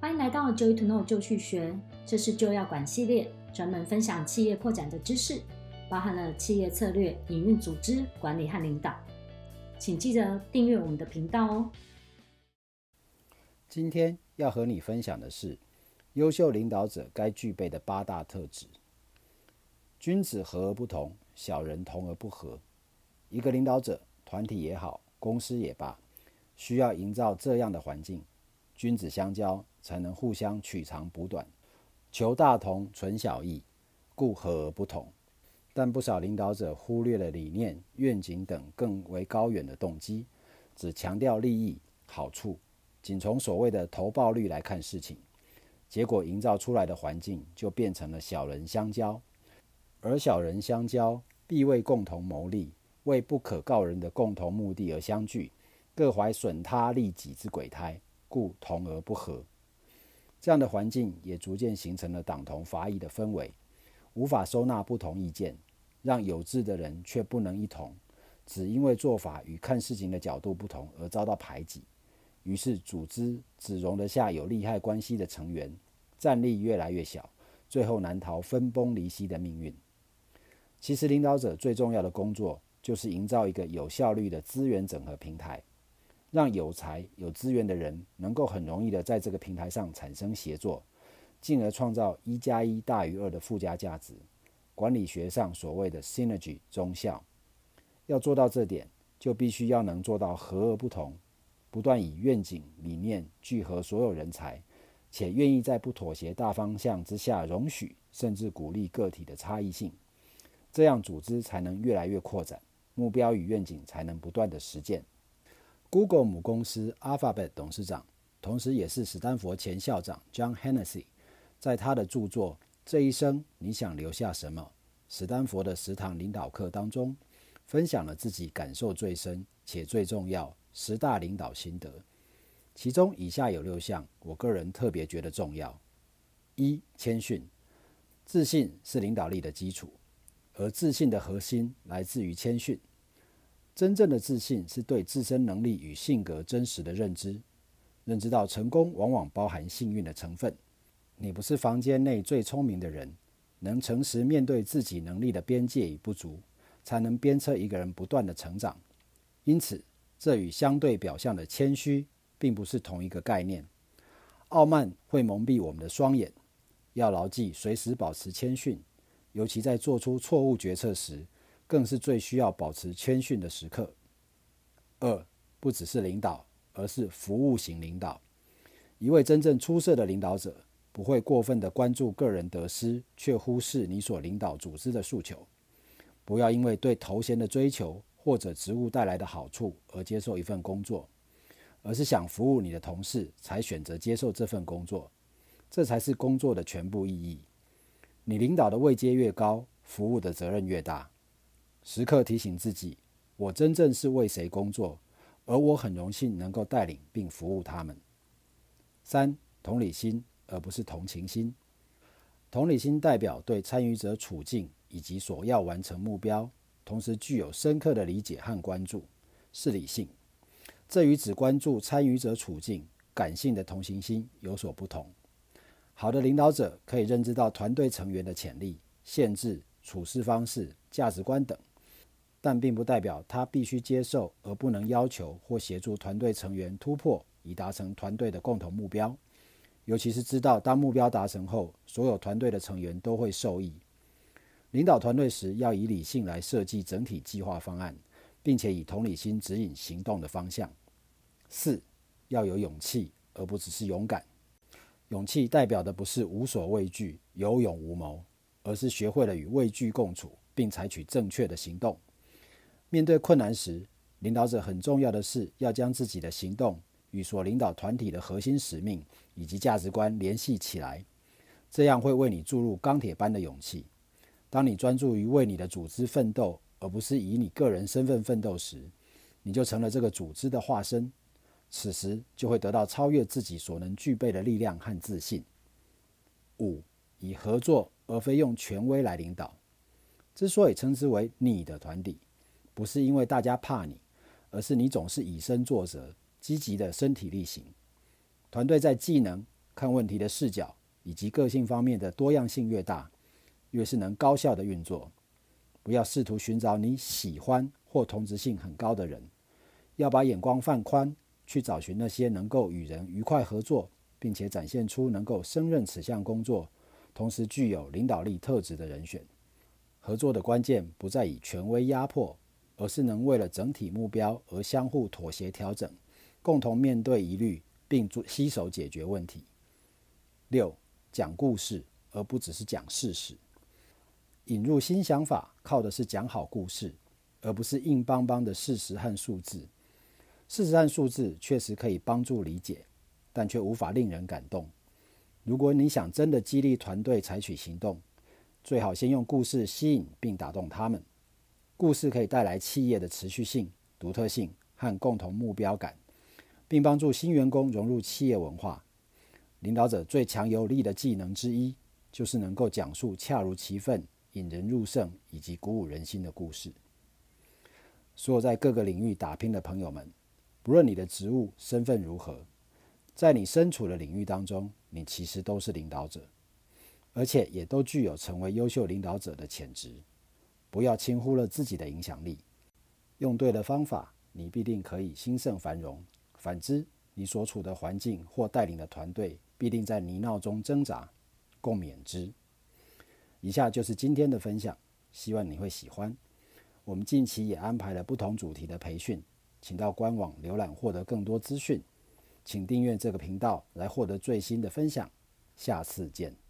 欢迎来到 Joy to Know 就去学，这是就要管系列，专门分享企业扩展的知识，包含了企业策略、营运、组织管理和领导。请记得订阅我们的频道哦。今天要和你分享的是优秀领导者该具备的八大特质。君子和而不同，小人同而不和。一个领导者，团体也好，公司也罢，需要营造这样的环境：君子相交，才能互相取长补短；求大同存小异，故和而不同。但不少领导者忽略了理念、愿景等更为高远的动机，只强调利益、好处，仅从所谓的投报率来看事情，结果营造出来的环境就变成了小人相交。而小人相交，必为共同谋利，为不可告人的共同目的而相聚，各怀损他利己之鬼胎，故同而不和。这样的环境也逐渐形成了党同伐异的氛围，无法收纳不同意见。让有志的人却不能一同，只因为做法与看事情的角度不同而遭到排挤，于是组织只容得下有利害关系的成员，战力越来越小，最后难逃分崩离析的命运。其实，领导者最重要的工作就是营造一个有效率的资源整合平台，让有才有资源的人能够很容易的在这个平台上产生协作，进而创造一加一大于二的附加价值。管理学上所谓的 synergy 综效，要做到这点，就必须要能做到和而不同，不断以愿景理念聚合所有人才，且愿意在不妥协大方向之下容许甚至鼓励个体的差异性，这样组织才能越来越扩展，目标与愿景才能不断的实践。Google 母公司 Alphabet 董事长，同时也是史丹佛前校长 John Hennessy，在他的著作。这一生你想留下什么？史丹佛的十堂领导课当中，分享了自己感受最深且最重要十大领导心得。其中以下有六项，我个人特别觉得重要：一、谦逊，自信是领导力的基础，而自信的核心来自于谦逊。真正的自信是对自身能力与性格真实的认知，认知到成功往往包含幸运的成分。你不是房间内最聪明的人，能诚实面对自己能力的边界与不足，才能鞭策一个人不断的成长。因此，这与相对表象的谦虚并不是同一个概念。傲慢会蒙蔽我们的双眼，要牢记随时保持谦逊，尤其在做出错误决策时，更是最需要保持谦逊的时刻。二，不只是领导，而是服务型领导。一位真正出色的领导者。不会过分的关注个人得失，却忽视你所领导组织的诉求。不要因为对头衔的追求或者职务带来的好处而接受一份工作，而是想服务你的同事才选择接受这份工作。这才是工作的全部意义。你领导的位阶越高，服务的责任越大。时刻提醒自己：我真正是为谁工作，而我很荣幸能够带领并服务他们。三、同理心。而不是同情心。同理心代表对参与者处境以及所要完成目标，同时具有深刻的理解和关注，是理性。这与只关注参与者处境、感性的同情心有所不同。好的领导者可以认知到团队成员的潜力、限制、处事方式、价值观等，但并不代表他必须接受而不能要求或协助团队成员突破，以达成团队的共同目标。尤其是知道，当目标达成后，所有团队的成员都会受益。领导团队时，要以理性来设计整体计划方案，并且以同理心指引行动的方向。四，要有勇气，而不只是勇敢。勇气代表的不是无所畏惧、有勇无谋，而是学会了与畏惧共处，并采取正确的行动。面对困难时，领导者很重要的是要将自己的行动。与所领导团体的核心使命以及价值观联系起来，这样会为你注入钢铁般的勇气。当你专注于为你的组织奋斗，而不是以你个人身份奋斗时，你就成了这个组织的化身。此时就会得到超越自己所能具备的力量和自信。五，以合作而非用权威来领导。之所以称之为你的团体，不是因为大家怕你，而是你总是以身作则。积极的身体力行，团队在技能、看问题的视角以及个性方面的多样性越大，越是能高效的运作。不要试图寻找你喜欢或同质性很高的人，要把眼光放宽，去找寻那些能够与人愉快合作，并且展现出能够胜任此项工作，同时具有领导力特质的人选。合作的关键不在于权威压迫，而是能为了整体目标而相互妥协调整，共同面对疑虑，并携手解决问题。六，讲故事，而不只是讲事实。引入新想法，靠的是讲好故事，而不是硬邦邦的事实和数字。事实和数字确实可以帮助理解，但却无法令人感动。如果你想真的激励团队采取行动，最好先用故事吸引并打动他们。故事可以带来企业的持续性、独特性和共同目标感，并帮助新员工融入企业文化。领导者最强有力的技能之一，就是能够讲述恰如其分。引人入胜以及鼓舞人心的故事。所有在各个领域打拼的朋友们，不论你的职务身份如何，在你身处的领域当中，你其实都是领导者，而且也都具有成为优秀领导者的潜质。不要轻忽了自己的影响力，用对的方法，你必定可以兴盛繁荣；反之，你所处的环境或带领的团队必定在泥淖中挣扎，共勉之。以下就是今天的分享，希望你会喜欢。我们近期也安排了不同主题的培训，请到官网浏览获得更多资讯。请订阅这个频道来获得最新的分享。下次见。